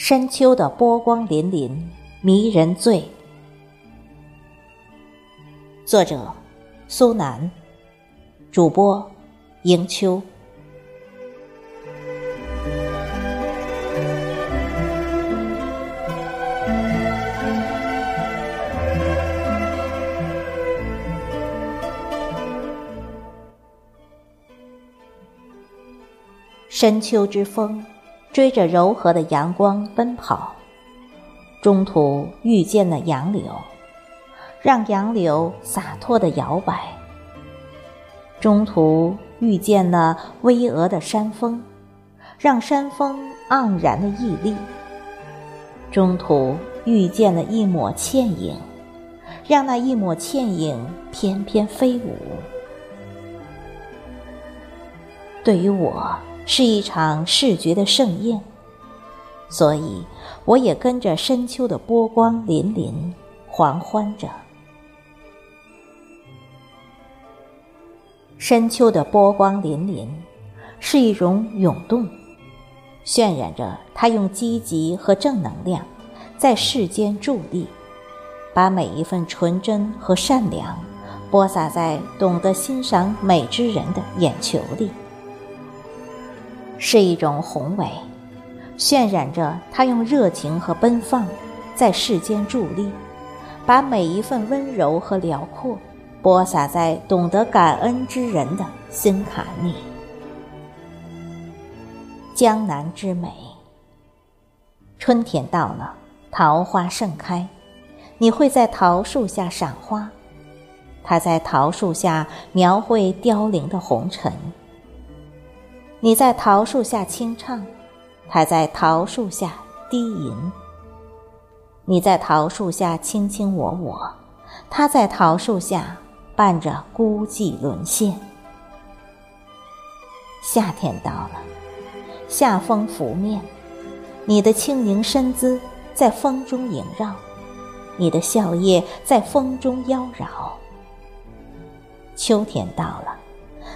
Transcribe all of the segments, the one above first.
深秋的波光粼粼，迷人醉。作者：苏南，主播：迎秋。深秋之风。追着柔和的阳光奔跑，中途遇见了杨柳，让杨柳洒脱的摇摆；中途遇见了巍峨的山峰，让山峰盎然的屹立；中途遇见了一抹倩影，让那一抹倩影翩翩飞舞。对于我。是一场视觉的盛宴，所以我也跟着深秋的波光粼粼狂欢着。深秋的波光粼粼是一种涌动，渲染着它用积极和正能量在世间伫立，把每一份纯真和善良播撒在懂得欣赏美之人的眼球里。是一种宏伟，渲染着他用热情和奔放在世间伫立，把每一份温柔和辽阔播撒在懂得感恩之人的心坎里。江南之美，春天到了，桃花盛开，你会在桃树下赏花，他在桃树下描绘凋零的红尘。你在桃树下轻唱，他在桃树下低吟；你在桃树下卿卿我我，他在桃树下伴着孤寂沦陷。夏天到了，夏风拂面，你的轻盈身姿在风中萦绕，你的笑靥在风中妖娆。秋天到了。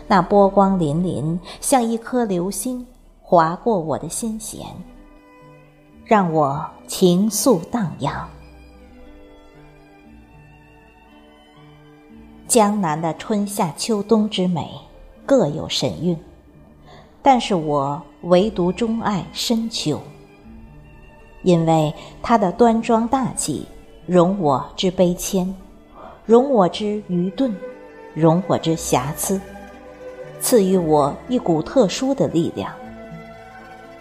那波光粼粼，像一颗流星，划过我的心弦，让我情愫荡漾。江南的春夏秋冬之美，各有神韵，但是我唯独钟爱深秋，因为它的端庄大气，容我之悲谦，容我之愚钝，容我之瑕疵。赐予我一股特殊的力量，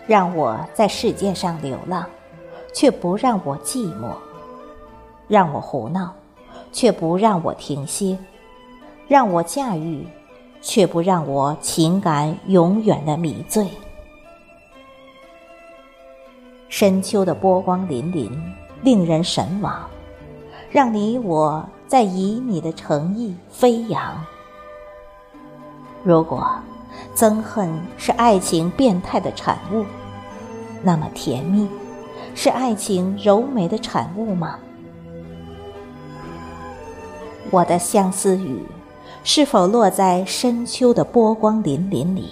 让我在世界上流浪，却不让我寂寞；让我胡闹，却不让我停歇；让我驾驭，却不让我情感永远的迷醉。深秋的波光粼粼，令人神往，让你我在旖旎的诚意飞扬。如果憎恨是爱情变态的产物，那么甜蜜是爱情柔美的产物吗？我的相思雨是否落在深秋的波光粼粼里？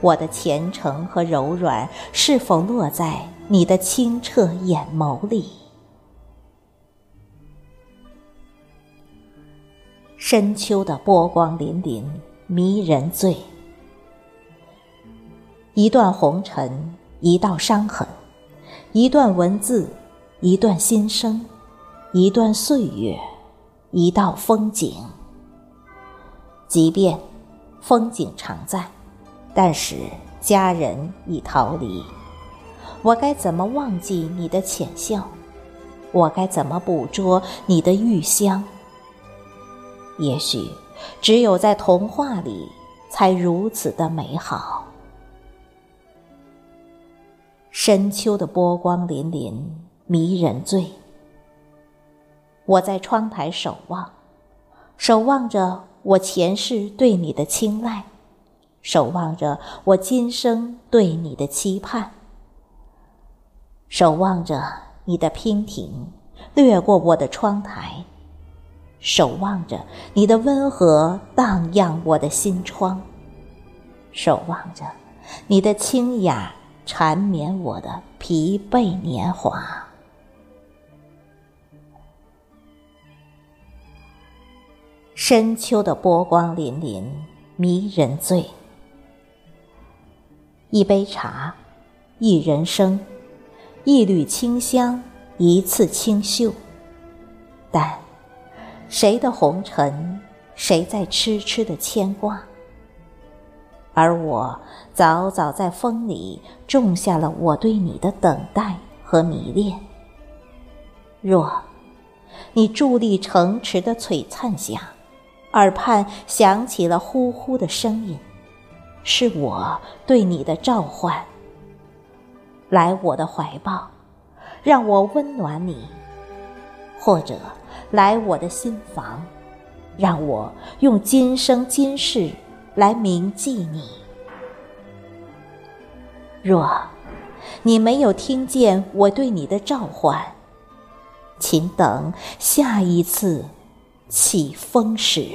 我的虔诚和柔软是否落在你的清澈眼眸里？深秋的波光粼粼。迷人醉，一段红尘，一道伤痕，一段文字，一段心声，一段岁月，一道风景。即便风景常在，但是家人已逃离，我该怎么忘记你的浅笑？我该怎么捕捉你的玉香？也许。只有在童话里，才如此的美好。深秋的波光粼粼，迷人醉。我在窗台守望，守望着我前世对你的青睐，守望着我今生对你的期盼，守望着你的娉婷掠过我的窗台。守望着你的温和荡漾我的心窗，守望着你的清雅缠绵我的疲惫年华。深秋的波光粼粼，迷人醉。一杯茶，一人生，一缕清香，一次清秀。但，谁的红尘，谁在痴痴的牵挂？而我早早在风里种下了我对你的等待和迷恋。若，你伫立城池的璀璨下。耳畔响起了呼呼的声音，是我对你的召唤。来我的怀抱，让我温暖你；或者来我的心房，让我用今生今世来铭记你。若你没有听见我对你的召唤，请等下一次。起风时。